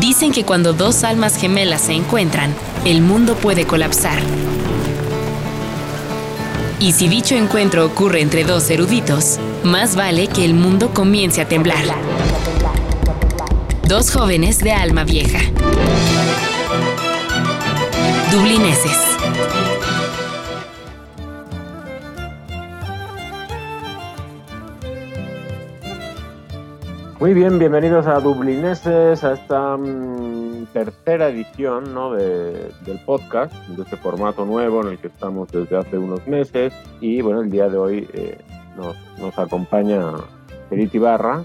Dicen que cuando dos almas gemelas se encuentran, el mundo puede colapsar. Y si dicho encuentro ocurre entre dos eruditos, más vale que el mundo comience a temblar. Dos jóvenes de alma vieja. Dublineses. Muy bien, bienvenidos a Dublineses, a esta mm, tercera edición ¿no? de, del podcast, de este formato nuevo en el que estamos desde hace unos meses. Y bueno, el día de hoy eh, nos, nos, acompaña Edith Ibarra,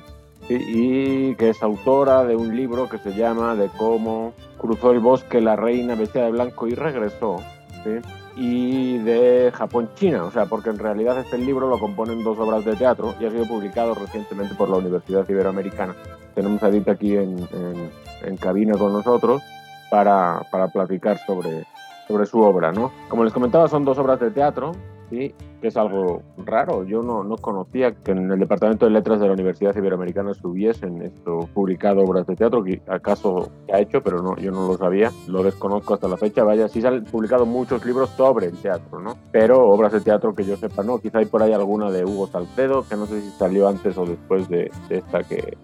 y que es autora de un libro que se llama De cómo cruzó el bosque la reina vestida de blanco y regresó. ¿sí? Y de Japón-China, o sea, porque en realidad este libro lo componen dos obras de teatro y ha sido publicado recientemente por la Universidad Iberoamericana. Tenemos a Edith aquí en, en, en cabina con nosotros para, para platicar sobre, sobre su obra, ¿no? Como les comentaba, son dos obras de teatro, ¿sí? es algo raro. Yo no, no, conocía que en el Departamento de Letras de la Universidad Iberoamericana hubiesen esto, publicado obras de teatro, que acaso se ha hecho, pero no, yo no lo sabía, lo desconozco hasta la fecha. Vaya, sí se han publicado muchos libros sobre el teatro, ¿no? Pero obras de teatro que yo sepa, no. Quizá hay por ahí alguna de Hugo Salcedo, que no sé si salió antes o después de, de esta que,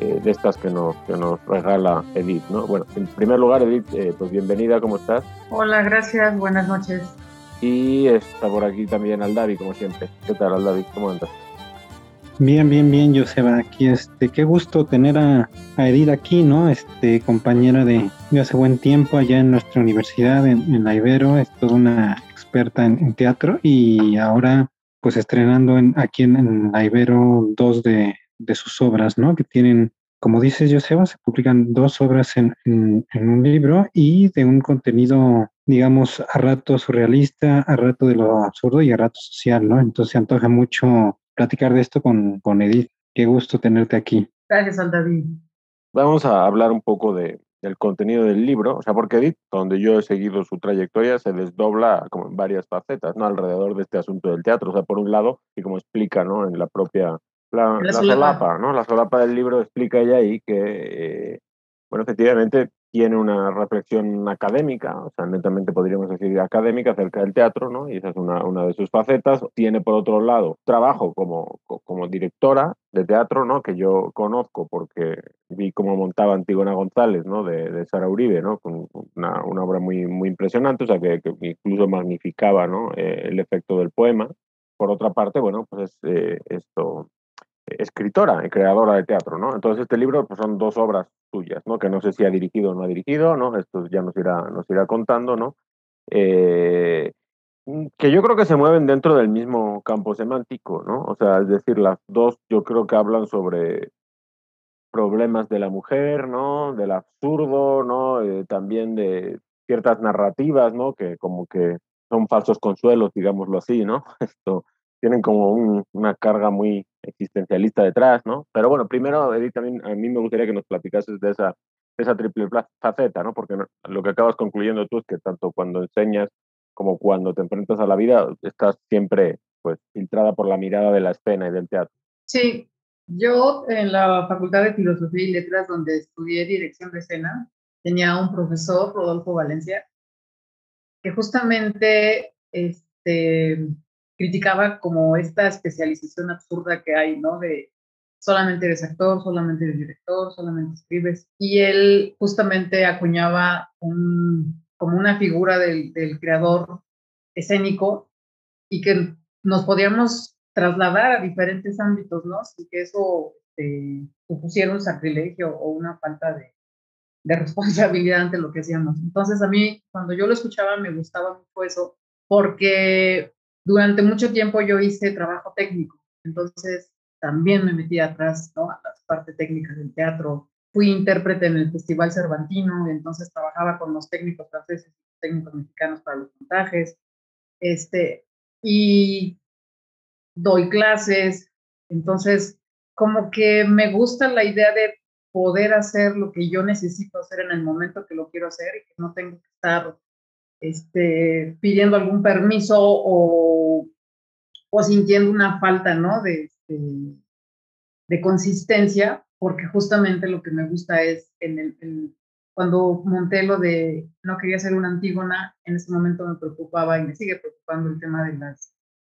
eh, de estas que nos, que nos regala Edith, ¿no? Bueno, en primer lugar, Edith, eh, pues bienvenida, ¿cómo estás? Hola, gracias, buenas noches. Y está por aquí también Aldavi, como siempre. ¿Qué tal, Aldavi? ¿Cómo andas? Bien, bien, bien, Joseba. Aquí, este, qué gusto tener a, a, Edith aquí, ¿no? Este, compañera de, hace buen tiempo allá en nuestra universidad, en, en la Ibero, es toda una experta en, teatro y ahora, pues, estrenando en, aquí en, en la Ibero dos de, de, sus obras, ¿no? Que tienen, como dices, Joseba, se publican dos obras en, en un libro y de un contenido digamos, a rato surrealista, a rato de lo absurdo y a rato social, ¿no? Entonces se antoja mucho platicar de esto con, con Edith. Qué gusto tenerte aquí. Gracias, David. Vamos a hablar un poco de, del contenido del libro, o sea, porque Edith, donde yo he seguido su trayectoria, se desdobla como en varias facetas, ¿no? Alrededor de este asunto del teatro. O sea, por un lado, y como explica, ¿no? En la propia, la, la, la solapa. solapa, ¿no? La solapa del libro explica ella ahí que, eh, bueno, efectivamente tiene una reflexión académica, o sea, netamente podríamos decir académica acerca del teatro, ¿no? Y esa es una, una de sus facetas. Tiene, por otro lado, trabajo como, como directora de teatro, ¿no? Que yo conozco porque vi cómo montaba Antigona González, ¿no? De, de Sara Uribe, ¿no? Con una, una, obra muy, muy impresionante, o sea, que, que incluso magnificaba, ¿no? Eh, el efecto del poema. Por otra parte, bueno, pues eh, esto, escritora y creadora de teatro, ¿no? Entonces este libro pues, son dos obras suyas, ¿no? Que no sé si ha dirigido o no ha dirigido, ¿no? Esto ya nos irá, nos irá contando, ¿no? Eh, que yo creo que se mueven dentro del mismo campo semántico, ¿no? O sea, es decir, las dos yo creo que hablan sobre problemas de la mujer, ¿no? Del absurdo, ¿no? Eh, también de ciertas narrativas, ¿no? Que como que son falsos consuelos, digámoslo así, ¿no? Esto tienen como un, una carga muy existencialista detrás, ¿no? Pero bueno, primero, Edith, también a mí me gustaría que nos platicases de esa, de esa triple faceta, ¿no? Porque lo que acabas concluyendo tú es que tanto cuando enseñas como cuando te enfrentas a la vida, estás siempre, pues, filtrada por la mirada de la escena y del teatro. Sí, yo en la Facultad de Filosofía y Letras, donde estudié dirección de escena, tenía un profesor, Rodolfo Valencia, que justamente este, criticaba como esta especialización absurda que hay, ¿no? De solamente eres actor, solamente eres director, solamente escribes. Y él justamente acuñaba un, como una figura del, del creador escénico y que nos podíamos trasladar a diferentes ámbitos, ¿no? Sin que eso eh, supusiera un sacrilegio o una falta de, de responsabilidad ante lo que hacíamos. Entonces a mí, cuando yo lo escuchaba, me gustaba mucho eso, porque durante mucho tiempo yo hice trabajo técnico, entonces también me metí atrás ¿no? a las partes técnicas del teatro. Fui intérprete en el Festival Cervantino, y entonces trabajaba con los técnicos franceses y técnicos mexicanos para los montajes. Este, y doy clases, entonces como que me gusta la idea de poder hacer lo que yo necesito hacer en el momento que lo quiero hacer y que no tengo que estar este, pidiendo algún permiso o, o sintiendo una falta, ¿no? De, de, de, consistencia, porque justamente lo que me gusta es en, el, en, cuando monté lo de no quería ser una antígona, en ese momento me preocupaba y me sigue preocupando el tema de las,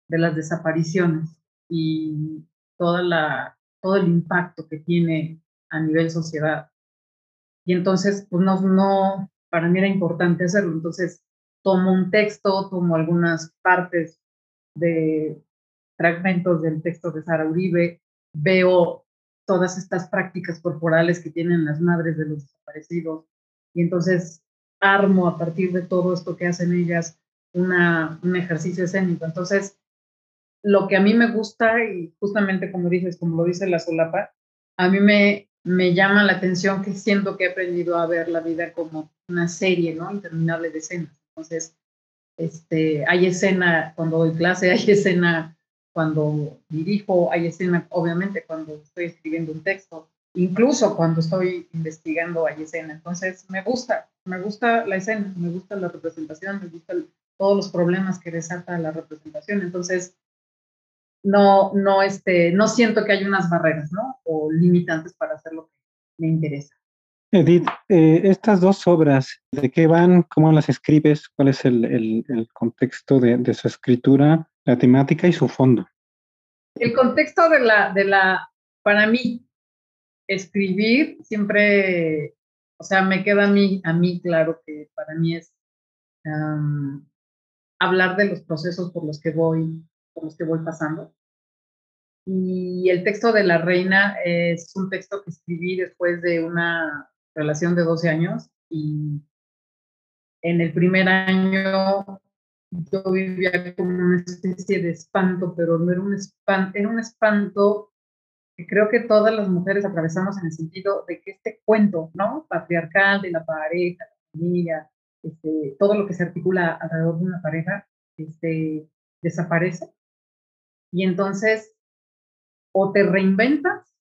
de las desapariciones y toda la, todo el impacto que tiene a nivel sociedad. Y entonces, pues no, no, para mí era importante hacerlo. Entonces, tomo un texto, tomo algunas partes de fragmentos del texto de Sara Uribe, veo todas estas prácticas corporales que tienen las madres de los desaparecidos y entonces armo a partir de todo esto que hacen ellas una, un ejercicio escénico. Entonces, lo que a mí me gusta, y justamente como dices, como lo dice la solapa, a mí me, me llama la atención que siento que he aprendido a ver la vida como una serie, ¿no? Interminable de escenas. Entonces, este, hay escena cuando doy clase, hay escena cuando dirijo, hay escena, obviamente, cuando estoy escribiendo un texto, incluso cuando estoy investigando hay escena. Entonces, me gusta, me gusta la escena, me gusta la representación, me gustan todos los problemas que desata la representación. Entonces, no, no, este, no siento que hay unas barreras, ¿no? O limitantes para hacer lo que me interesa. Edith, eh, estas dos obras, ¿de qué van? ¿Cómo las escribes? ¿Cuál es el, el, contexto de, de, su escritura, la temática y su fondo? El contexto de la, de la, para mí, escribir siempre, o sea, me queda a mí, a mí claro que para mí es hablar de los procesos por los que voy, por los que voy pasando. Y el texto de la reina es un texto que escribí después de una relación de 12 años y en el primer año yo vivía como una especie de espanto, pero no era un espanto, era un espanto que creo que todas las mujeres atravesamos en el sentido de que este cuento, ¿no? Patriarcal de la pareja, la familia, este, todo lo que se articula alrededor de una pareja, este, desaparece. Y entonces, o te reinventas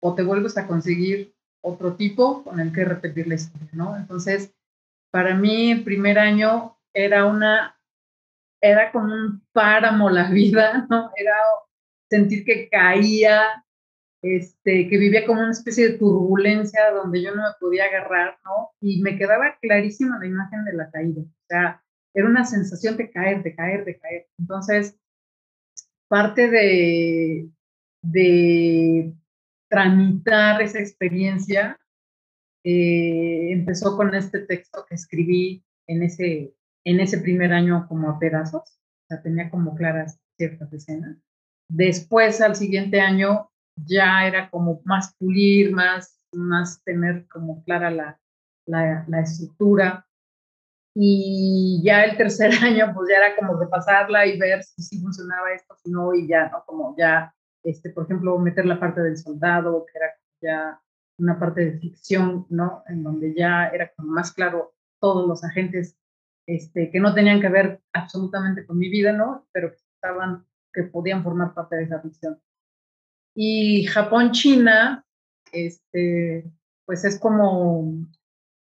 o te vuelves a conseguir otro tipo con el que repetir la historia, ¿no? Entonces, para mí el primer año era una, era como un páramo la vida, ¿no? Era sentir que caía, este, que vivía como una especie de turbulencia donde yo no me podía agarrar, ¿no? Y me quedaba clarísima la imagen de la caída, o sea, era una sensación de caer, de caer, de caer. Entonces, parte de, de tramitar esa experiencia, eh, empezó con este texto que escribí en ese, en ese primer año como a pedazos, o sea, tenía como claras ciertas escenas. Después, al siguiente año, ya era como más pulir, más, más tener como clara la, la, estructura. Y ya el tercer año, pues ya era como repasarla y ver si sí funcionaba esto, si no, y ya, ¿no? Como ya este, por ejemplo, meter la parte del soldado, que era ya una parte de ficción, ¿no? En donde ya era como más claro todos los agentes este, que no tenían que ver absolutamente con mi vida, ¿no? Pero que estaban, que podían formar parte de esa ficción. Y Japón-China, este, pues es como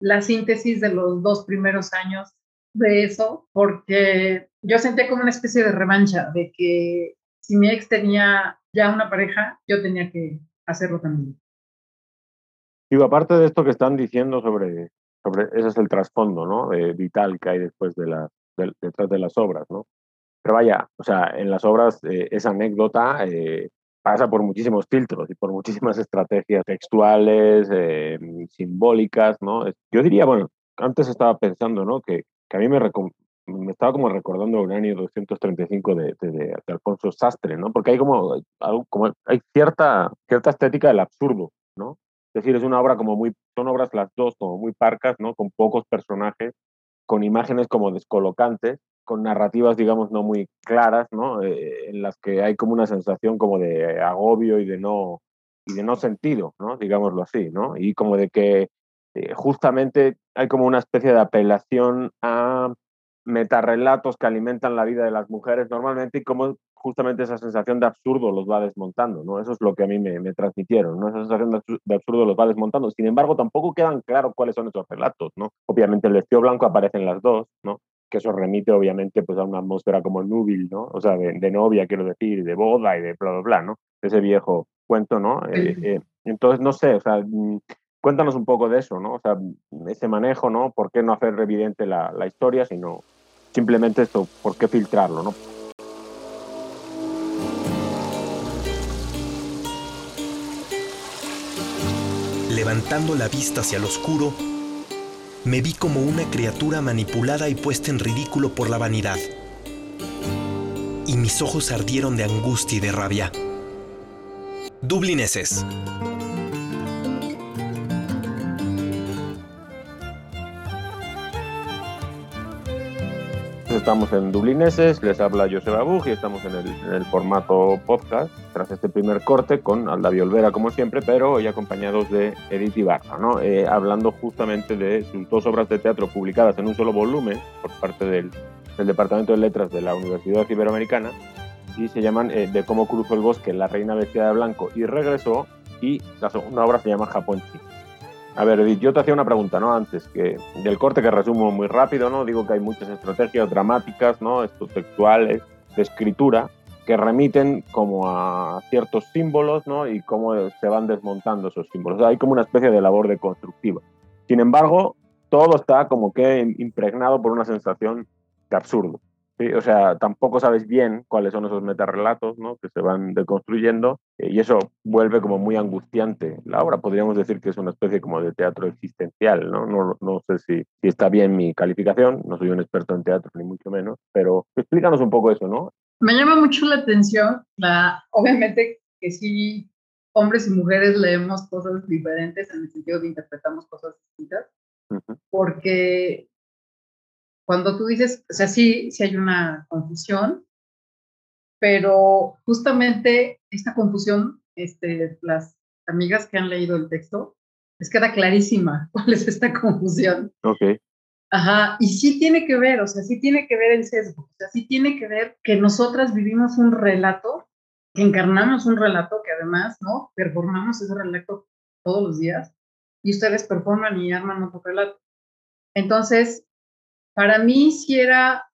la síntesis de los dos primeros años de eso, porque yo sentía como una especie de revancha, de que si mi ex tenía ya una pareja, yo tenía que hacerlo también. Digo, aparte de esto que están diciendo sobre, sobre ese es el trasfondo, ¿no? vital que hay después de la, detrás de las obras, ¿no? Pero vaya, o sea, en las obras eh, esa anécdota eh, pasa por muchísimos filtros y por muchísimas estrategias textuales, eh, simbólicas, ¿no? Yo diría, bueno, antes estaba pensando, ¿no? Que, que a mí me, me estaba como recordando un año 235 de, de, Alfonso Sastre, ¿no? Porque hay como, como hay cierta, cierta estética del absurdo, ¿no? Es decir, es una obra como muy, son obras las dos como muy parcas, ¿no? Con pocos personajes, con imágenes como descolocantes, con narrativas, digamos, no muy claras, ¿no? Eh, en las que hay como una sensación como de agobio y de no, y de no sentido, ¿no? Digámoslo así, ¿no? Y como de que eh, justamente hay como una especie de apelación a metarrelatos que alimentan la vida de las mujeres normalmente y cómo justamente esa sensación de absurdo los va desmontando, ¿no? Eso es lo que a mí me, me transmitieron, ¿no? Esa sensación de absurdo los va desmontando. Sin embargo, tampoco quedan claros cuáles son esos relatos, ¿no? Obviamente el vestido blanco aparece en las dos, ¿no? Que eso remite obviamente pues a una atmósfera como núbil, ¿no? O sea, de, novia, quiero decir, de boda y de bla, bla, bla, ¿no? Ese viejo cuento, ¿no? Eh, eh, entonces, no sé, o sea, mm, Cuéntanos un poco de eso, ¿no? O sea, ese manejo, ¿no? ¿Por qué no hacer evidente la, la historia, sino simplemente esto, ¿por qué filtrarlo, ¿no? Levantando la vista hacia lo oscuro, me vi como una criatura manipulada y puesta en ridículo por la vanidad. Y mis ojos ardieron de angustia y de rabia. Dublineses. Estamos en Dublineses, les habla Joseba Bug y estamos en el, formato podcast tras este primer corte con Alda Olvera como siempre, pero hoy acompañados de Edith Ibarra, ¿no? Eh, hablando justamente de sus dos obras de teatro publicadas en un solo volumen por parte del, Departamento de Letras de la Universidad Iberoamericana y se llaman eh, De cómo cruzó el bosque, La reina vestida de blanco y regresó y la segunda obra se llama Japón Chino. A ver, yo te hacía una pregunta, ¿no? Antes, que del corte que resumo muy rápido, ¿no? Digo que hay muchas estrategias dramáticas, ¿no? Textuales, de escritura, que remiten como a ciertos símbolos, ¿no? Y cómo se van desmontando esos símbolos. O sea, hay como una especie de labor de constructiva. Sin embargo, todo está como que impregnado por una sensación de absurdo. Sí, o sea, tampoco sabes bien cuáles son esos metarrelatos ¿no? que se van deconstruyendo y eso vuelve como muy angustiante la obra. Podríamos decir que es una especie como de teatro existencial, ¿no? No, no sé si, si está bien mi calificación, no soy un experto en teatro ni mucho menos, pero explícanos un poco eso, ¿no? Me llama mucho la atención, la, obviamente que sí, hombres y mujeres leemos cosas diferentes en el sentido de interpretamos cosas distintas, porque cuando tú dices, o sea, sí, sí hay una confusión, pero justamente esta confusión, este, las amigas que han leído el texto, les queda clarísima cuál es esta confusión. Ok. Ajá, y sí tiene que ver, o sea, sí tiene que ver el sesgo, o sea, sí tiene que ver que nosotras vivimos un relato, que encarnamos un relato, que además, ¿no? Performamos ese relato todos los días, y ustedes performan y arman otro relato. Entonces, para mí sí era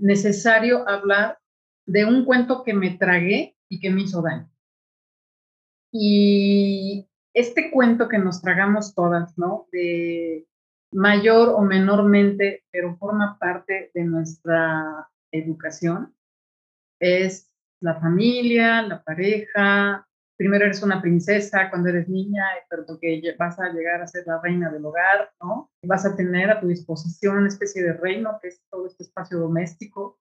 necesario hablar de un cuento que me tragué y que me hizo daño. Y este cuento que nos tragamos todas, ¿no? De mayor o menormente, pero forma parte de nuestra educación, es la familia, la pareja, primero eres una princesa cuando eres niña, pero que vas a llegar a ser la reina del hogar, ¿no? Vas a tener a tu disposición una especie de reino, que es todo este espacio doméstico,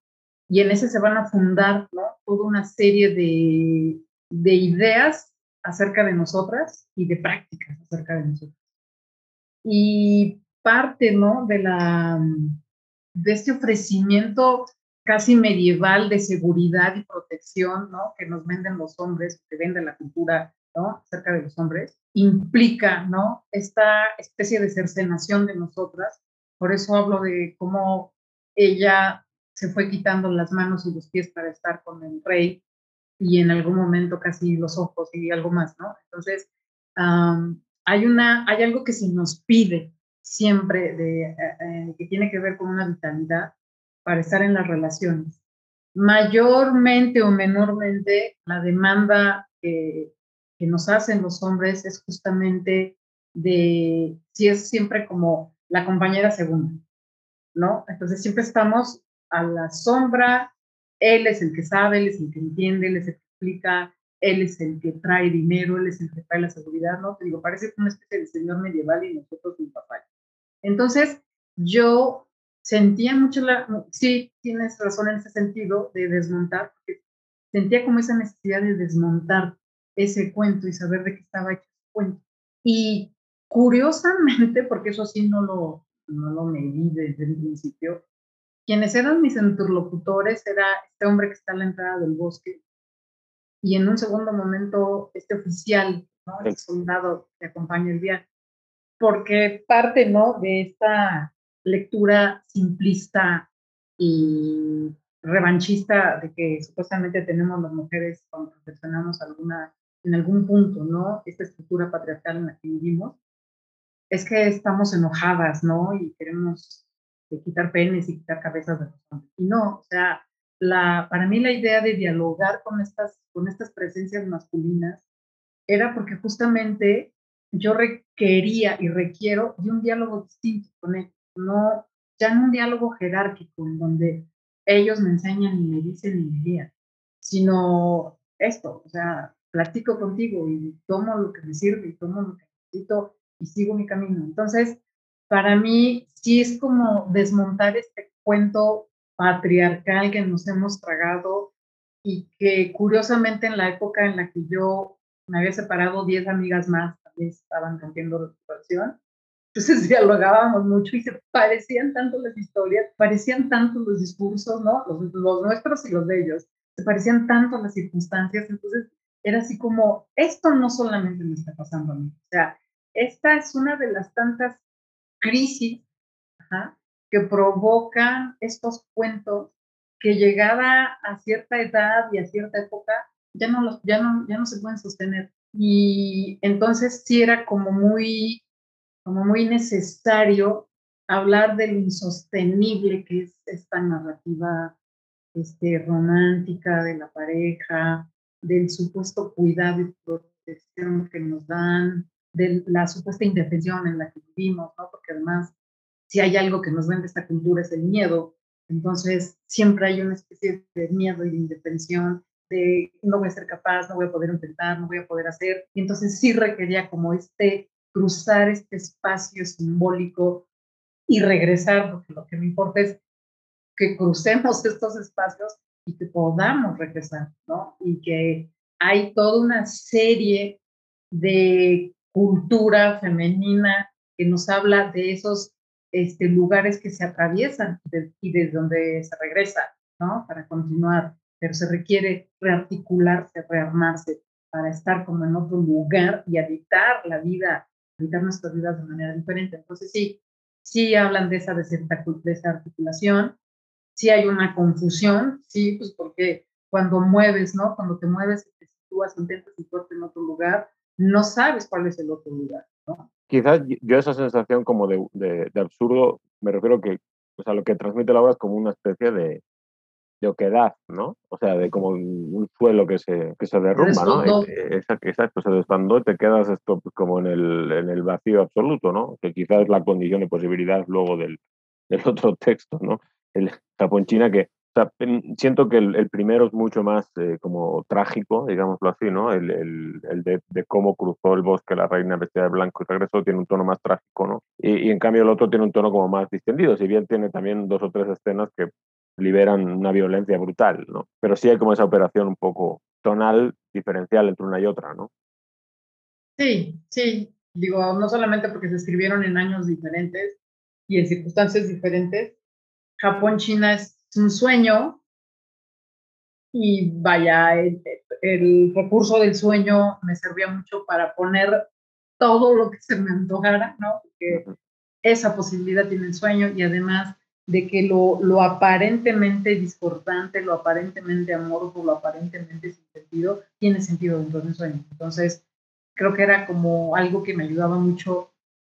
y en ese se van a fundar, ¿no? Toda una serie de, de ideas acerca de nosotras y de prácticas acerca de nosotras. Y parte, ¿no? De la de este ofrecimiento casi medieval de seguridad y protección, ¿no? Que nos venden los hombres, que vende la cultura, ¿no? Acerca de los hombres, implica, ¿no? Esta especie de cercenación de nosotras. Por eso hablo de cómo ella se fue quitando las manos y los pies para estar con el rey y en algún momento casi los ojos y algo más, ¿no? Entonces, hay, una, hay algo que se nos pide siempre de, eh, eh, que tiene que ver con una vitalidad para estar en las relaciones. Mayormente o menormente, la demanda que, que nos hacen los hombres es justamente de si es siempre como la compañera segunda, ¿no? Entonces siempre estamos a la sombra, él es el que sabe, él es el que entiende, él es el que explica, él es el que trae dinero, él es el que trae la seguridad, ¿no? Te digo, parece una especie de señor medieval y nosotros un papá. Entonces, yo sentía mucho la, sí, tienes razón en ese sentido de desmontar, porque sentía como esa necesidad de desmontar ese cuento y saber de qué estaba hecho ese cuento. Y curiosamente, porque eso sí no lo, no lo medí desde el principio, quienes eran mis interlocutores era este hombre que está a la entrada del bosque y en un segundo momento este oficial, ¿no? el soldado que acompaña el viaje, porque parte ¿no? de esta lectura simplista y revanchista de que supuestamente tenemos las mujeres cuando reflexionamos alguna, en algún punto, ¿no? Esta estructura patriarcal en la que vivimos, es que estamos enojadas, ¿no? Y queremos eh, quitar penes y quitar cabezas de los hombres. Y no, o sea, la, para mí la idea de dialogar con estas, con estas presencias masculinas era porque justamente yo requería y requiero de un diálogo distinto con él, no, ya no un diálogo jerárquico en donde ellos me enseñan y me dicen y me guían, sino esto, o sea, platico contigo y tomo lo que me sirve y tomo lo que necesito y sigo mi camino. Entonces, para mí sí es como desmontar este cuento patriarcal que nos hemos tragado y que curiosamente en la época en la que yo me había separado, 10 amigas más también estaban rompiendo la situación. Entonces dialogábamos mucho y se parecían tanto las historias, parecían tanto los discursos, ¿no? Los, los nuestros y los de ellos. Se parecían tanto las circunstancias. Entonces era así como, esto no solamente me está pasando a mí. O sea, esta es una de las tantas crisis que provocan estos cuentos que llegada a cierta edad y a cierta época ya no, ya no, ya no se pueden sostener. Y entonces sí era como muy, como muy necesario hablar del insostenible que es esta narrativa este, romántica de la pareja, del supuesto cuidado y protección que nos dan, de la supuesta indefensión en la que vivimos, ¿no? Porque además, si hay algo que nos vende esta cultura es el miedo, entonces siempre hay una especie de miedo y de indefensión, de no voy a ser capaz, no voy a poder intentar, no voy a poder hacer. Y entonces sí requería como este cruzar este espacio simbólico y regresar, porque lo que me importa es que crucemos estos espacios y que podamos regresar, ¿no? Y que hay toda una serie de cultura femenina que nos habla de esos este, lugares que se atraviesan y desde donde se regresa, ¿no? Para continuar, pero se requiere rearticularse, rearmarse para estar como en otro lugar y habitar la vida, habitar nuestras vidas de manera diferente. Entonces sí, sí hablan de esa desarticulación, sí hay una confusión, sí, pues porque cuando mueves, ¿no? Cuando te mueves, te sitúas, intentas situarte en otro lugar, no sabes cuál es el otro lugar, ¿no? Quizás yo esa sensación como de, de, absurdo, me refiero que, o sea, lo que transmite la obra es como una especie de, de oquedad, ¿no? O sea, de como un suelo que se, que se derrumba, ¿no? Exacto, exacto, se desbandó y te quedas esto pues, como en el, en el vacío absoluto, ¿no? Que quizás es la condición de posibilidad luego del, del otro texto, ¿no? El China que siento que el, primero es mucho más eh, como trágico, digámoslo así, ¿no? El, el, de, cómo cruzó el bosque la reina vestida de blanco y regresó tiene un tono más trágico, ¿no? Y, y, en cambio el otro tiene un tono como más distendido, si bien tiene también dos o tres escenas que liberan una violencia brutal, ¿no? Pero sí hay como esa operación un poco tonal diferencial entre una y otra, ¿no? Sí, sí. Digo, no solamente porque se escribieron en años diferentes y en circunstancias diferentes. Japón-China es un sueño y vaya, el, recurso del sueño me servía mucho para poner todo lo que se me antojara, ¿no? Porque esa posibilidad tiene el sueño y además de que lo, lo aparentemente discordante, lo aparentemente amorfo, lo aparentemente sin sentido, tiene sentido dentro del sueño. Entonces, creo que era como algo que me ayudaba mucho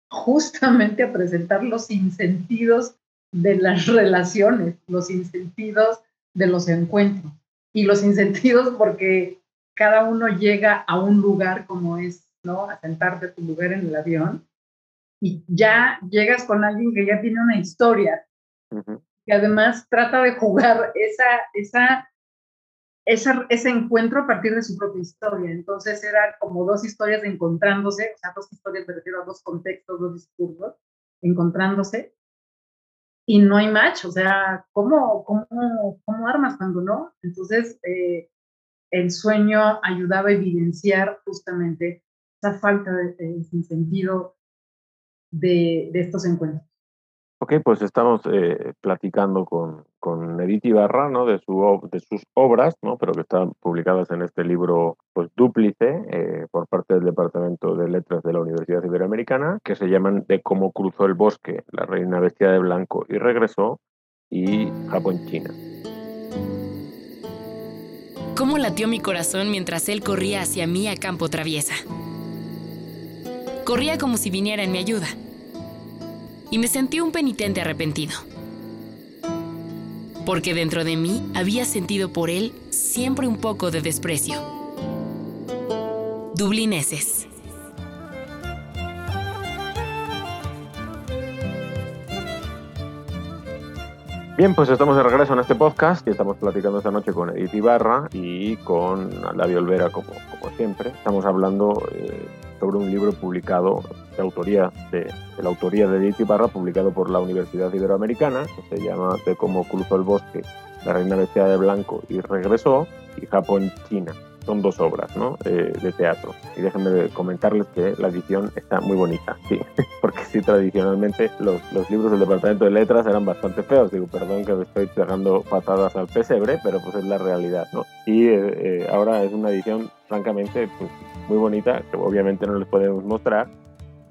justamente a presentar los insentidos de las relaciones, los insentidos de los encuentros. Y los insentidos porque cada uno llega a un lugar como es, ¿no? A sentarte a tu lugar en el avión y ya llegas con alguien que ya tiene una historia, y además trata de jugar esa, esa, esa, ese encuentro a partir de su propia historia. Entonces era como dos historias encontrándose, o sea, dos historias, me refiero a dos contextos, dos discursos, encontrándose y no hay match, o sea, ¿cómo, cómo, cómo armas cuando no? Entonces, eh, el sueño ayudaba a evidenciar justamente esa falta de, sentido de, de, estos encuentros. Ok, pues estamos eh, platicando con, con Edith Ibarra. De, su, de sus obras, ¿no? Pero que están publicadas en este libro, pues, dúplice, eh, por parte del Departamento de Letras de la Universidad Iberoamericana, que se llaman De cómo cruzó el bosque, la reina vestida de blanco y regresó, y Japón-China. ¿Cómo latió mi corazón mientras él corría hacia mí a campo traviesa? Corría como si viniera en mi ayuda y me sentí un penitente arrepentido. Porque dentro de mí había sentido por él siempre un poco de desprecio. Dublineses. Bien, pues estamos de regreso en este podcast y estamos platicando esta noche con Edith Ibarra y con Lavia Olvera, como, siempre. Estamos hablando eh, sobre un libro publicado de autoría de, la autoría de Edith Ibarra, publicado por la Universidad Iberoamericana, que se llama De cómo cruzó el bosque, la reina vestida de blanco y regresó, y Japón-China son dos obras ¿no? Eh, de teatro. Y déjenme comentarles que la edición está muy bonita, sí, porque sí, tradicionalmente los, los, libros del Departamento de Letras eran bastante feos. Digo, perdón que me estoy pegando patadas al pesebre, pero pues es la realidad, ¿no? Y eh, eh, ahora es una edición, francamente, pues, muy bonita, que obviamente no les podemos mostrar,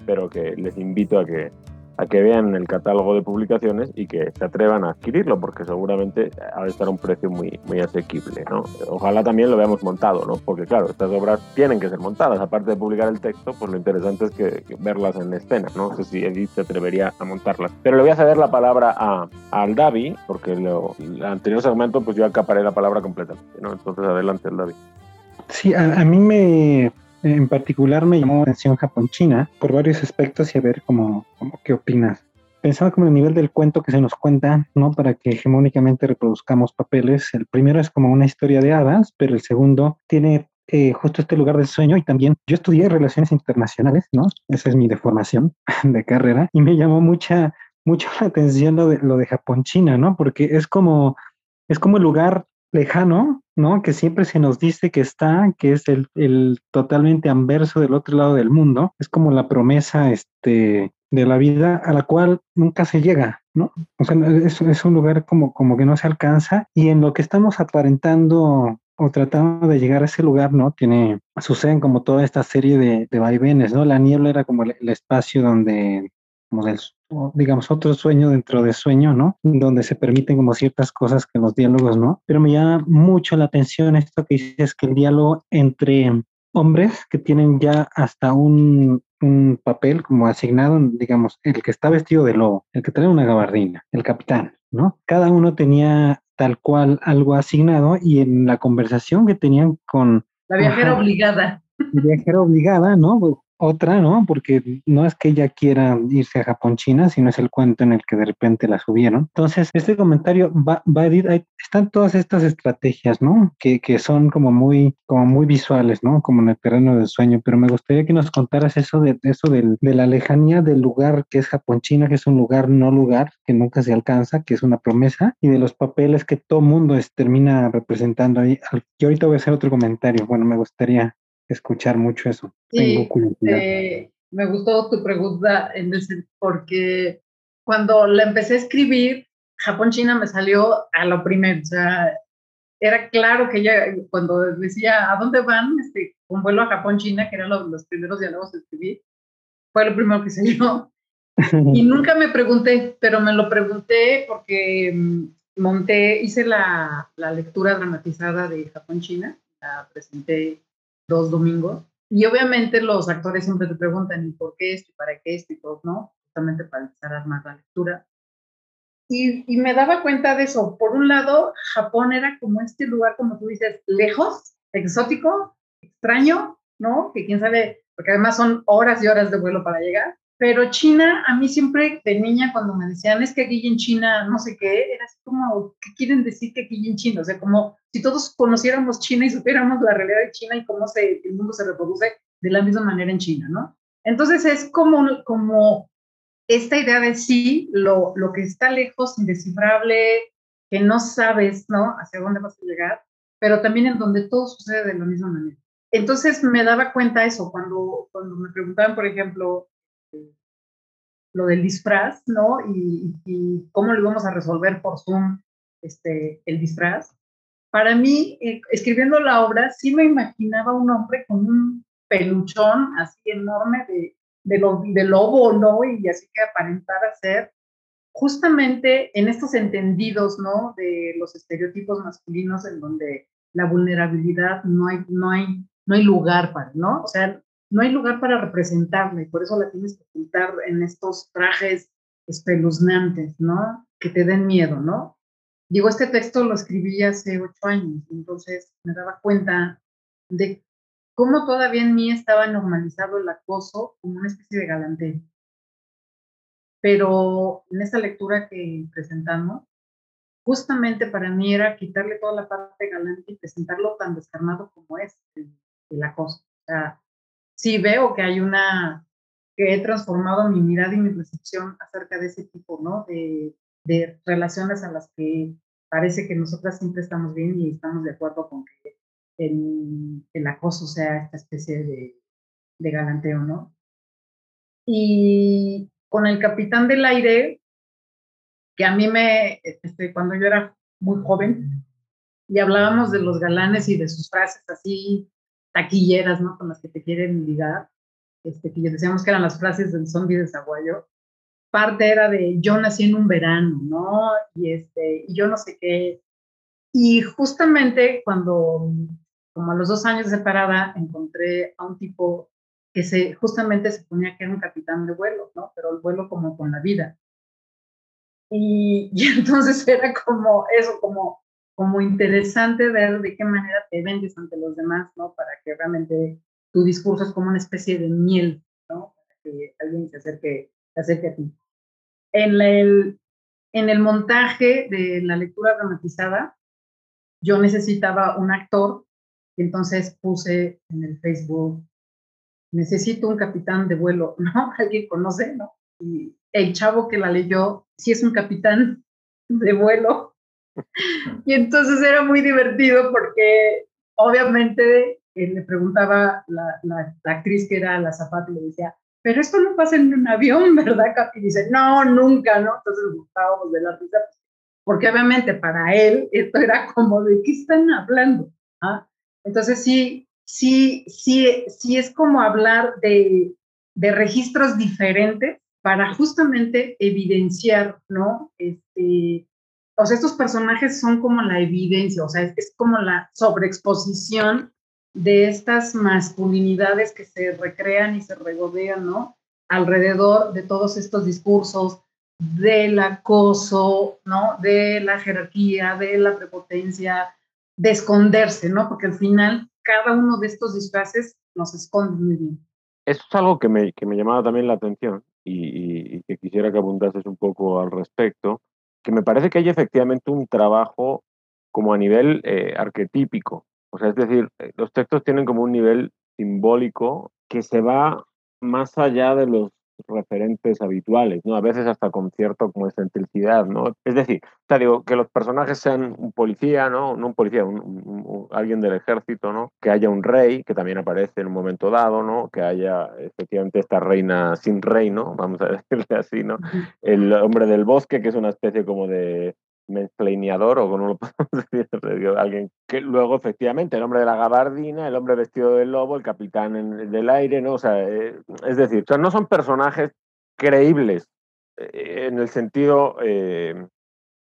pero que les invito a que, a que vean el catálogo de publicaciones y que se atrevan a adquirirlo, porque seguramente ha de estar a un precio muy, muy asequible. ¿no? Ojalá también lo veamos montado, ¿no? porque claro, estas obras tienen que ser montadas. Aparte de publicar el texto, pues lo interesante es que, verlas en escena. No sé si Edith se atrevería a montarlas. Pero le voy a ceder la palabra a, a Aldavi, porque lo, el anterior segmento pues yo acaparé la palabra completamente. ¿no? Entonces adelante, Aldavi. Sí, a, a mí me en particular me llamó la atención Japón-China por varios aspectos y a ver cómo, cómo qué opinas. Pensaba como el nivel del cuento que se nos cuenta, ¿no? Para que hegemónicamente reproduzcamos papeles. El primero es como una historia de hadas, pero el segundo tiene eh, justo este lugar del sueño y también yo estudié relaciones internacionales, ¿no? Esa es mi deformación de carrera y me llamó mucha, mucho la atención lo de, lo de Japón-China, ¿no? Porque es como, es como el lugar lejano, ¿no? Que siempre se nos dice que está, que es el, el, totalmente anverso del otro lado del mundo. Es como la promesa este, de la vida a la cual nunca se llega, ¿no? O sea, es, es un lugar como, como que no se alcanza y en lo que estamos aparentando o tratando de llegar a ese lugar, ¿no? Tiene, suceden como toda esta serie de, de vaivenes, ¿no? La niebla era como el, espacio donde, como digamos, otro sueño dentro de sueño, ¿no? Donde se permiten como ciertas cosas que los diálogos no. Pero me llama mucho la atención esto que dices, que el diálogo entre hombres que tienen ya hasta un, un papel como asignado, digamos, el que está vestido de lobo, el que trae una gabardina, el capitán, ¿no? Cada uno tenía tal cual algo asignado y en la conversación que tenían con... La viajera ajá, obligada. La viajera obligada, ¿no? Otra, ¿no? Porque no es que ella quiera irse a Japón, China, sino es el cuento en el que de repente la subieron. Entonces, este comentario va, va a ir, están todas estas estrategias, ¿no? Que, que, son como muy, como muy visuales, ¿no? Como en el terreno del sueño, pero me gustaría que nos contaras eso de, eso del, de la lejanía del lugar que es Japón, China, que es un lugar no lugar, que nunca se alcanza, que es una promesa, y de los papeles que todo mundo termina representando ahí. Yo ahorita voy a hacer otro comentario, bueno, me gustaría escuchar mucho eso. Sí, eh, me gustó tu pregunta en ese, porque cuando la empecé a escribir, Japón-China me salió a lo primero, o sea, era claro que ella, cuando decía, ¿a dónde van? Este, un vuelo a Japón-China, que eran los, los primeros diálogos que escribí, fue lo primero que salió. y nunca me pregunté, pero me lo pregunté porque mm, monté, hice la, la lectura dramatizada de Japón-China, la presenté dos domingos. Y obviamente los actores siempre te preguntan, ¿y por qué esto? ¿Y para qué esto? Y todo, ¿no? Justamente para empezar a armar la lectura. Y, y, me daba cuenta de eso. Por un lado, Japón era como este lugar, como tú dices, lejos, exótico, extraño, ¿no? Que quién sabe, porque además son horas y horas de vuelo para llegar. Pero China, a mí siempre de niña, cuando me decían, es que aquí en China no sé qué, era así como, ¿qué quieren decir que aquí en China? O sea, como si todos conociéramos China y supiéramos la realidad de China y cómo se, el mundo se reproduce de la misma manera en China, ¿no? Entonces es como, como esta idea de sí, lo, lo que está lejos, indescifrable, que no sabes, ¿no? Hacia dónde vas a llegar, pero también en donde todo sucede de la misma manera. Entonces me daba cuenta eso, cuando, cuando me preguntaban, por ejemplo, lo del disfraz, ¿no? Y, y, cómo lo íbamos a resolver por Zoom, este, el disfraz. Para mí, eh, escribiendo la obra, sí me imaginaba un hombre con un peluchón así enorme de, de, lo, de lobo, ¿no? Y así que aparentara ser justamente en estos entendidos, ¿no? De los estereotipos masculinos en donde la vulnerabilidad no hay, no hay, no hay lugar para, ¿no? O sea, no hay lugar para representarla y por eso la tienes que ocultar en estos trajes espeluznantes, ¿no? Que te den miedo, ¿no? Digo, este texto lo escribí hace ocho años, entonces me daba cuenta de cómo todavía en mí estaba normalizado el acoso como una especie de galantería. Pero en esta lectura que presentamos, justamente para mí era quitarle toda la parte galante y presentarlo tan descarnado como es la cosa. O sea, sí veo que hay una, que he transformado mi mirada y mi percepción acerca de ese tipo, ¿no? De, relaciones a las que parece que nosotras siempre estamos bien y estamos de acuerdo con que el, el acoso sea esta especie de, de galanteo, ¿no? Y con el capitán del aire, que a mí me, este, cuando yo era muy joven, y hablábamos de los galanes y de sus frases así taquilleras, ¿no? Con las que te quieren ligar, este, que decíamos que eran las frases del zombie de Zaguayo. Parte era de yo nací en un verano, ¿no? Y, este, y yo no sé qué. Y justamente cuando, como a los dos años de separada, encontré a un tipo que se, justamente se ponía que era un capitán de vuelo, ¿no? Pero el vuelo como con la vida. Y, y entonces era como eso, como como interesante ver de qué manera te vendes ante los demás, ¿no? Para que realmente tu discurso es como una especie de miel, ¿no? Para que alguien se acerque, se acerque a ti. En el, en el montaje de la lectura dramatizada, yo necesitaba un actor, y entonces puse en el Facebook, necesito un capitán de vuelo, ¿no? Alguien conoce, ¿no? Y el chavo que la leyó, sí es un capitán de vuelo, y entonces era muy divertido porque obviamente eh, le preguntaba la, la, actriz que era la zapata y le decía, pero esto no pasa en un avión, ¿verdad, Capi? Y dice, no, nunca, ¿no? Entonces gustábamos de la risa, porque obviamente para él esto era como, ¿de qué están hablando? ¿Ah? Entonces sí, sí, sí, sí es como hablar de, de registros diferentes para justamente evidenciar, ¿no? Este, o sea, estos personajes son como la evidencia, o sea, es, como la sobreexposición de estas masculinidades que se recrean y se regodean, ¿no? Alrededor de todos estos discursos del acoso, ¿no? De la jerarquía, de la prepotencia, de esconderse, ¿no? Porque al final cada uno de estos disfraces nos esconde muy bien. Eso es algo que me, que me llamaba también la atención y, y que quisiera que abundases un poco al respecto que me parece que hay efectivamente un trabajo como a nivel eh, arquetípico. O sea, es decir, eh, los textos tienen como un nivel simbólico que se va más allá de los referentes habituales, ¿no? A veces hasta con cierto como excentricidad, ¿no? Es decir, te digo, que los personajes sean un policía, ¿no? No un policía, un, alguien del ejército, ¿no? Que haya un rey, que también aparece en un momento dado, ¿no? Que haya efectivamente esta reina sin reino, vamos a decirle así, ¿no? El hombre del bosque, que es una especie como de mansplaineador o como lo podemos decir, alguien que luego efectivamente el hombre de la gabardina, el hombre vestido de lobo, el capitán del aire, ¿no? O sea, eh, es decir, o no son personajes creíbles eh, en el sentido eh,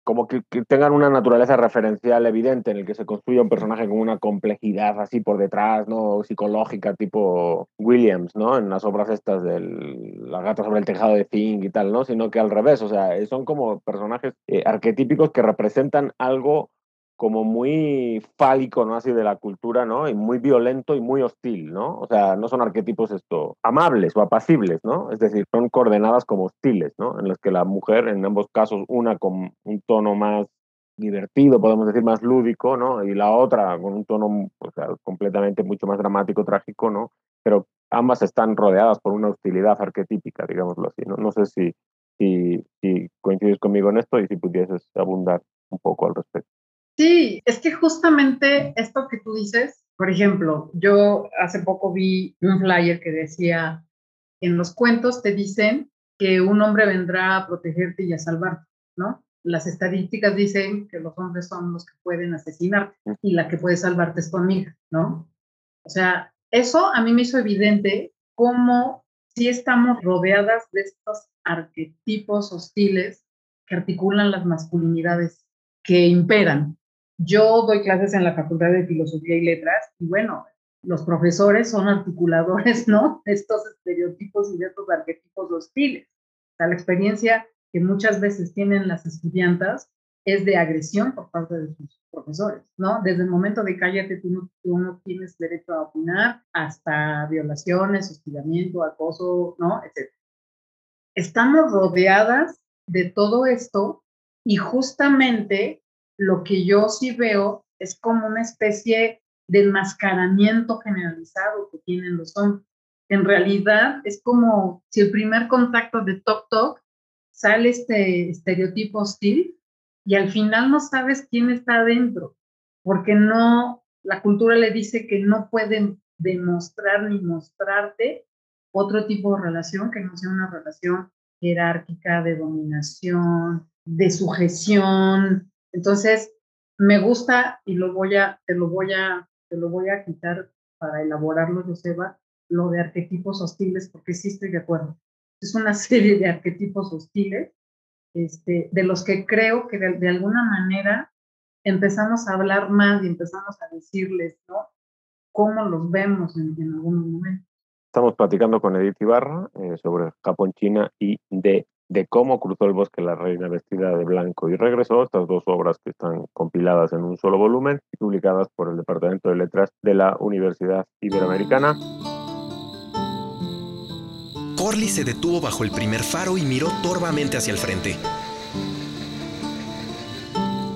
como que, tengan una naturaleza referencial evidente en el que se construya un personaje con una complejidad así por detrás, ¿no? Psicológica, tipo Williams, ¿no? En las obras estas de La gata sobre el tejado de zinc y tal, ¿no? Sino que al revés, o sea, son como personajes eh, arquetípicos que representan algo como muy fálico, ¿no? Así de la cultura, ¿no? Y muy violento y muy hostil, ¿no? O sea, no son arquetipos esto amables o apacibles, ¿no? Es decir, son coordenadas como hostiles, ¿no? En las que la mujer, en ambos casos, una con un tono más divertido, podemos decir, más lúdico, ¿no? Y la otra con un tono o sea, completamente mucho más dramático, trágico, ¿no? Pero ambas están rodeadas por una hostilidad arquetípica, digámoslo así, ¿no? No sé si, si, si coincides conmigo en esto y si pudieses abundar un poco al respecto. Sí, es que justamente esto que tú dices, por ejemplo, yo hace poco vi un flyer que decía, en los cuentos te dicen que un hombre vendrá a protegerte y a salvarte, ¿no? Las estadísticas dicen que los hombres son los que pueden asesinarte y la que puede salvarte es tu amiga, ¿no? O sea, eso a mí me hizo evidente cómo si estamos rodeadas de estos arquetipos hostiles que articulan las masculinidades que imperan, yo doy clases en la Facultad de Filosofía y Letras y bueno, los profesores son articuladores, ¿no? De estos estereotipos y de estos arquetipos hostiles. O sea, la experiencia que muchas veces tienen las estudiantas es de agresión por parte de sus profesores, ¿no? Desde el momento de cállate, tú no, tú no tienes derecho a opinar, hasta violaciones, hostigamiento, acoso, ¿no? Etc. Estamos rodeadas de todo esto y justamente lo que yo sí veo es como una especie de enmascaramiento generalizado que tienen los hombres. En realidad es como si el primer contacto de Tok Tok sale este estereotipo hostil y al final no sabes quién está adentro, porque no, la cultura le dice que no pueden demostrar ni mostrarte otro tipo de relación que no sea una relación jerárquica de dominación, de sujeción. Entonces, me gusta y lo voy a, te lo voy a, te lo voy a quitar para elaborarlo, Joseba, lo de arquetipos hostiles, porque sí estoy de acuerdo. Es una serie de arquetipos hostiles, este, de los que creo que de, alguna manera empezamos a hablar más y empezamos a decirles, ¿no? Cómo los vemos en, en algunos. Estamos platicando con Edith Ibarra eh, sobre Japón, China y de, de cómo cruzó el bosque la reina vestida de blanco y regresó. Estas dos obras que están compiladas en un solo volumen y publicadas por el Departamento de Letras de la Universidad Iberoamericana. Corley se detuvo bajo el primer faro y miró torvamente hacia el frente.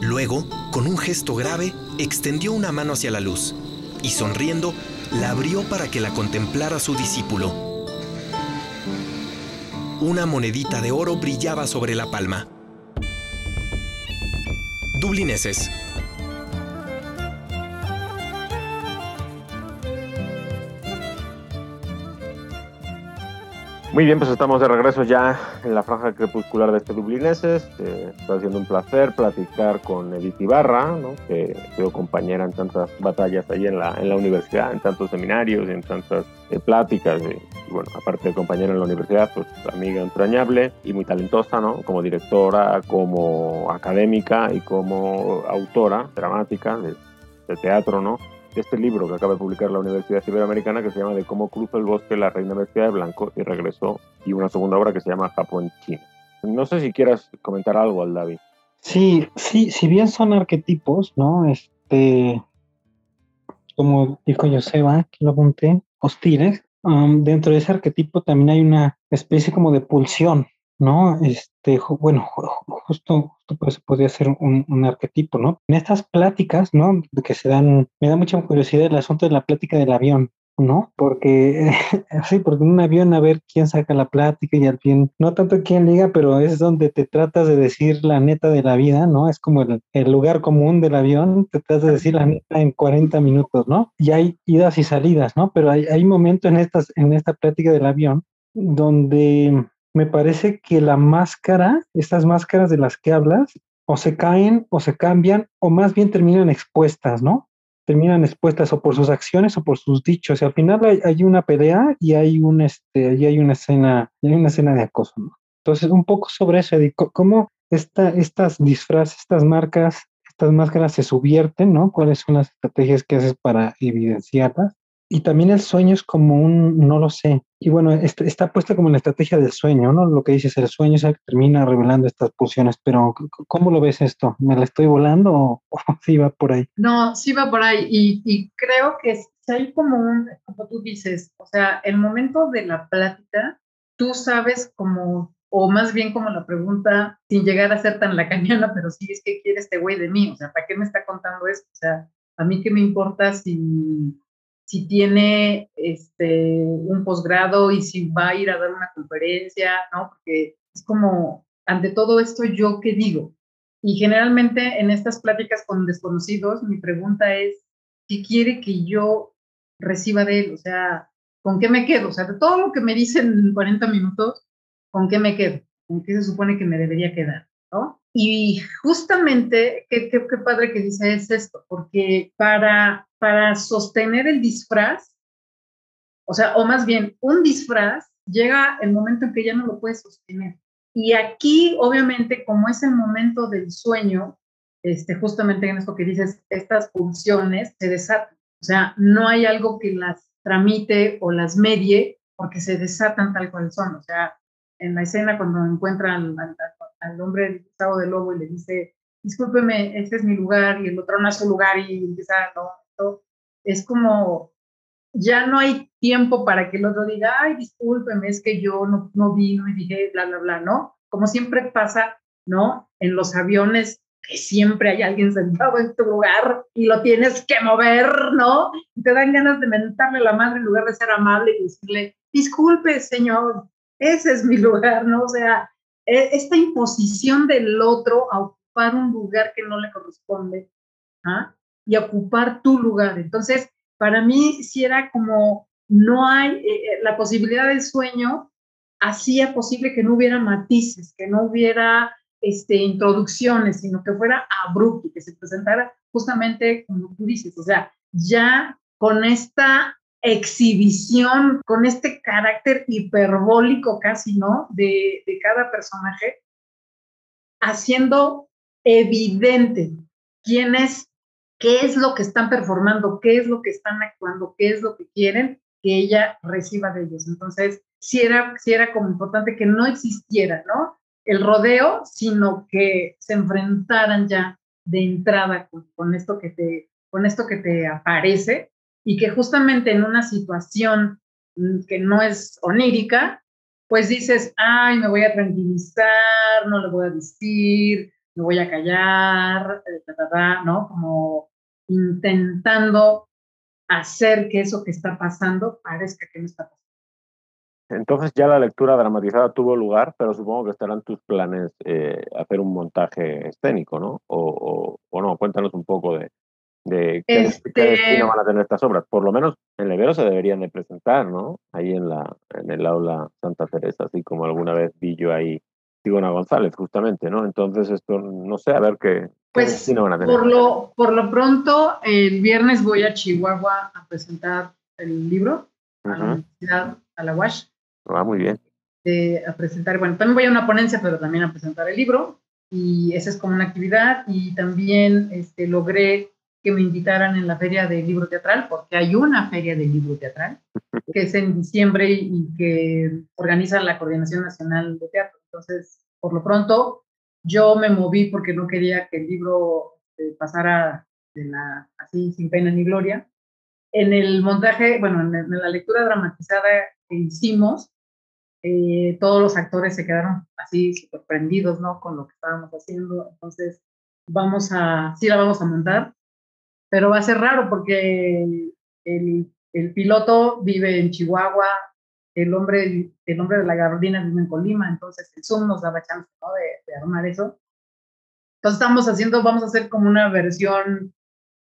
Luego, con un gesto grave, extendió una mano hacia la luz y sonriendo la abrió para que la contemplara su discípulo. Una monedita de oro brillaba sobre la palma. Dublineses, Muy bien, pues estamos de regreso ya en la franja crepuscular de este Dublineses. Eh, está siendo un placer platicar con Edith Ibarra, ¿no? que sido compañera en tantas batallas ahí en la, en la universidad, en tantos seminarios, en tantas eh, pláticas. y bueno, aparte de compañera en la universidad, pues amiga entrañable y muy talentosa, ¿no? Como directora, como académica y como autora dramática de teatro, ¿no? Este libro que acaba de publicar la Universidad Iberoamericana que se llama De cómo cruzó el bosque la reina vestida de blanco y regresó, y una segunda obra que se llama Japón China. No sé si quieras comentar algo al David. Sí, sí, si bien son arquetipos, ¿no? Este, como dijo Joseba, que lo apunté, hostiles, um, dentro de ese arquetipo también hay una especie como de pulsión, ¿no? Este, bueno, justo, justo por eso podría ser un, un, arquetipo, ¿no? En estas pláticas, ¿no? Que se dan, me da mucha curiosidad el asunto de la plática del avión, ¿no? Porque, sí, porque en un avión a ver quién saca la plática y al fin, no tanto quién liga, pero es donde te tratas de decir la neta de la vida, ¿no? Es como el, el lugar común del avión, te tratas de decir la neta en 40 minutos, ¿no? Y hay idas y salidas, ¿no? Pero hay, hay momentos en, estas, en esta plática del avión donde me parece que la máscara, estas máscaras de las que hablas, o se caen o se cambian, o más bien terminan expuestas, ¿no? Terminan expuestas o por sus acciones o por sus dichos. Y al final hay, una pelea y hay un este, hay una escena, hay una escena de acoso, ¿no? Entonces, un poco sobre eso, cómo esta, estas disfraces, estas marcas, estas máscaras se subvierten, ¿no? ¿Cuáles son las estrategias que haces para evidenciarlas? Y también el sueño es como un, no lo sé. Y bueno, está, está puesta como la estrategia del sueño, ¿no? Lo que dices, el sueño es el que termina revelando estas pulsiones, pero ¿cómo lo ves esto? ¿Me la estoy volando o, sí va por ahí? No, sí va por ahí. Y, y creo que hay como un, como tú dices, o sea, el momento de la plática, tú sabes como, o más bien como la pregunta, sin llegar a ser tan lacaniana, pero sí es que quiere este güey de mí, o sea, ¿para qué me está contando esto? O sea, a mí qué me importa si si tiene este, un posgrado y si va a ir a dar una conferencia, ¿no? Porque es como, ante todo esto, ¿yo qué digo? Y generalmente en estas pláticas con desconocidos, mi pregunta es, ¿qué quiere que yo reciba de él? O sea, ¿con qué me quedo? O sea, de todo lo que me dicen en 40 minutos, ¿con qué me quedo? ¿Con qué se supone que me debería quedar? ¿no? Y justamente, qué, qué, qué padre que dice es esto, porque para para sostener el disfraz, o sea, o más bien, un disfraz llega el momento en que ya no lo puedes sostener. Y aquí, obviamente, como es el momento del sueño, este, justamente en esto que dices, estas funciones se desatan. O sea, no hay algo que las tramite o las medie porque se desatan tal cual son. O sea, en la escena cuando encuentran al, hombre disfrazado de lobo y le dice, discúlpeme, este es mi lugar y el otro no es su lugar y empieza, no, es como, ya no hay tiempo para que el otro diga, ay, discúlpeme, es que yo no, no vino y dije, bla, bla, bla, ¿no? Como siempre pasa, ¿no? En los aviones que siempre hay alguien sentado en tu lugar y lo tienes que mover, ¿no? Y te dan ganas de mentarle a la madre en lugar de ser amable y decirle, disculpe, señor, ese es mi lugar, ¿no? O sea, esta imposición del otro a ocupar un lugar que no le corresponde ¿ah? y ocupar tu lugar. Entonces, para mí sí era como, no hay, eh, eh, la posibilidad del sueño hacía posible que no hubiera matices, que no hubiera este, introducciones, sino que fuera abrupto, que se presentara justamente como tú dices, o sea, ya con esta exhibición, con este carácter hiperbólico casi, ¿no? De, de cada personaje, haciendo evidente quién es, qué es lo que están performando, qué es lo que están actuando, qué es lo que quieren que ella reciba de ellos. Entonces, sí era, sí era como importante que no existiera, ¿no? el rodeo, sino que se enfrentaran ya de entrada con, esto que te, con esto que te aparece y que justamente en una situación mm, que no es onírica, pues dices, ay, me voy a tranquilizar, no le voy a decir, me voy a callar, eh, ¿no? Como intentando hacer que eso que está pasando parezca que no está pasando. Entonces ya la lectura dramatizada tuvo lugar, pero supongo que estarán tus planes eh, hacer un montaje escénico, ¿no? O, o, no, cuéntanos un poco de, de qué, este... van a tener estas obras. Por lo menos en Levero se deberían de presentar, ¿no? Ahí en, la, en el aula Santa Teresa, así como alguna vez vi yo ahí Sigona González, justamente, ¿no? Entonces esto, no sé, a ver qué, pues, van a tener. Por lo, por lo pronto, el viernes voy a Chihuahua a presentar el libro a la Universidad, a la UASH. Va muy bien. a presentar, bueno, también voy a una ponencia, pero también a presentar el libro, y esa es como una actividad, y también este, logré que me invitaran en la feria del libro teatral, porque hay una feria del libro teatral, que es en diciembre y que organiza la Coordinación Nacional de Teatro. Entonces, por lo pronto, yo me moví porque no quería que el libro este, pasara de la, así sin pena ni gloria. En el montaje, bueno, en la lectura dramatizada que hicimos, eh, todos los actores se quedaron así sorprendidos, ¿no? Con lo que estábamos haciendo. Entonces, vamos a, sí la vamos a montar, pero va a ser raro porque el, el piloto vive en Chihuahua, el hombre, el hombre de la gabardina vive en Colima, entonces el Zoom nos daba chance, ¿no? De, de armar eso. Entonces estamos haciendo, vamos a hacer como una versión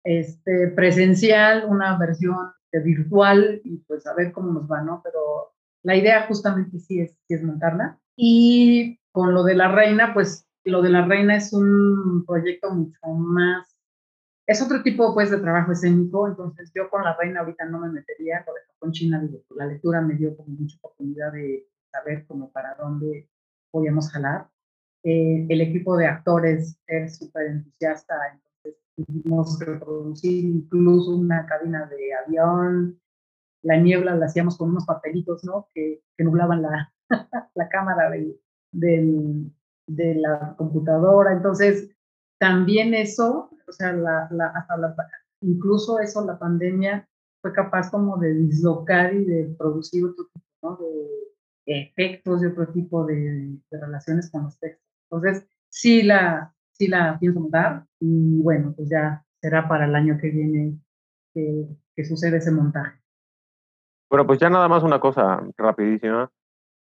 este, presencial, una versión virtual y pues a ver cómo nos va, ¿no? Pero la idea justamente sí es, sí es montarla. Y con lo de la reina, pues lo de la reina es un proyecto mucho más, es otro tipo pues de trabajo escénico, entonces yo con la reina ahorita no me metería, por ejemplo con China la lectura me dio como mucha oportunidad de saber como para dónde podíamos jalar. Eh, el equipo de actores es súper entusiasta, entonces pudimos reproducir incluso una cabina de avión, la niebla la hacíamos con unos papelitos, ¿no? Que, que nublaban la, la cámara de, de, la computadora. Entonces, también eso, o sea, la, hasta la, incluso eso, la pandemia fue capaz como de dislocar y de producir otro tipo de efectos y otro tipo de, de, relaciones con los textos. Entonces, sí la, sí la pienso montar y bueno, pues ya será para el año que viene que, que sucede ese montaje. Bueno, pues ya nada más una cosa rapidísima.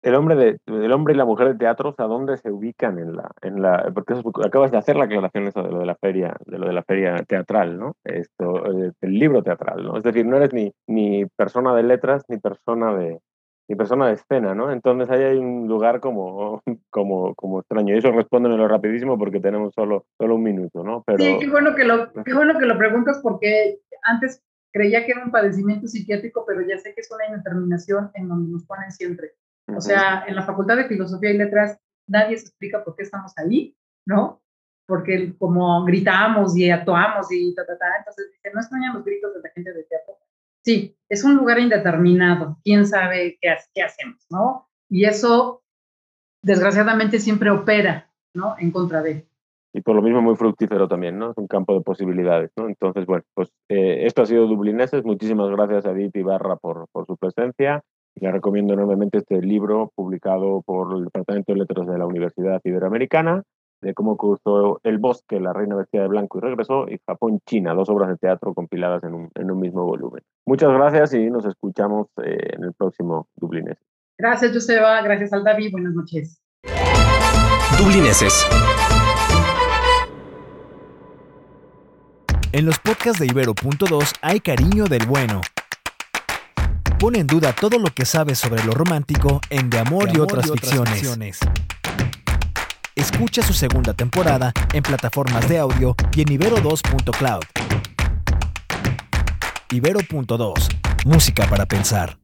El hombre, de, el hombre y la mujer de teatro, ¿a dónde se ubican en la, en la, porque acabas de hacer la aclaración eso de lo de la feria, de lo de la feria teatral, ¿no? Esto, eh, el libro teatral, ¿no? Es decir, no eres ni, ni persona de letras ni persona de, ni persona de escena, ¿no? Entonces ahí hay un lugar como, como, como extraño. Y eso respóndemelo rapidísimo porque tenemos solo, solo un minuto, ¿no? Pero... Sí, qué bueno, que lo, qué bueno que lo preguntas porque antes creía que era un padecimiento psiquiátrico, pero ya sé que es una indeterminación en donde nos ponen siempre. O sea, en la Facultad de Filosofía y Letras nadie se explica por qué estamos ahí, ¿no? Porque como gritamos y actuamos y ta, ta, ta, entonces no extrañan los gritos de la gente de teatro. Sí, es un lugar indeterminado, quién sabe qué, qué hacemos, ¿no? Y eso, desgraciadamente, siempre opera, ¿no? En contra de y por lo mismo muy fructífero también, ¿no? Es un campo de posibilidades, ¿no? Entonces, bueno, pues eh, esto ha sido Dublineses. Muchísimas gracias a Edith Ibarra por, por su presencia. Y le recomiendo enormemente este libro publicado por el Departamento de Letras de la Universidad Iberoamericana. de cómo cruzó el bosque la reina vestida de blanco y regresó, y Japón-China, dos obras de teatro compiladas en un, en un mismo volumen. Muchas gracias y nos escuchamos eh, en el próximo Dublinés. Gracias, Joseba. Gracias, Aldavi. Buenas noches. Dublineses. En los podcasts de Ibero.2 hay cariño del bueno. Pone en duda todo lo que sabes sobre lo romántico en De Amor, y, otras ficciones. Escucha su segunda temporada en plataformas de audio y en ibero2.cloud. Ibero.2. Música para pensar.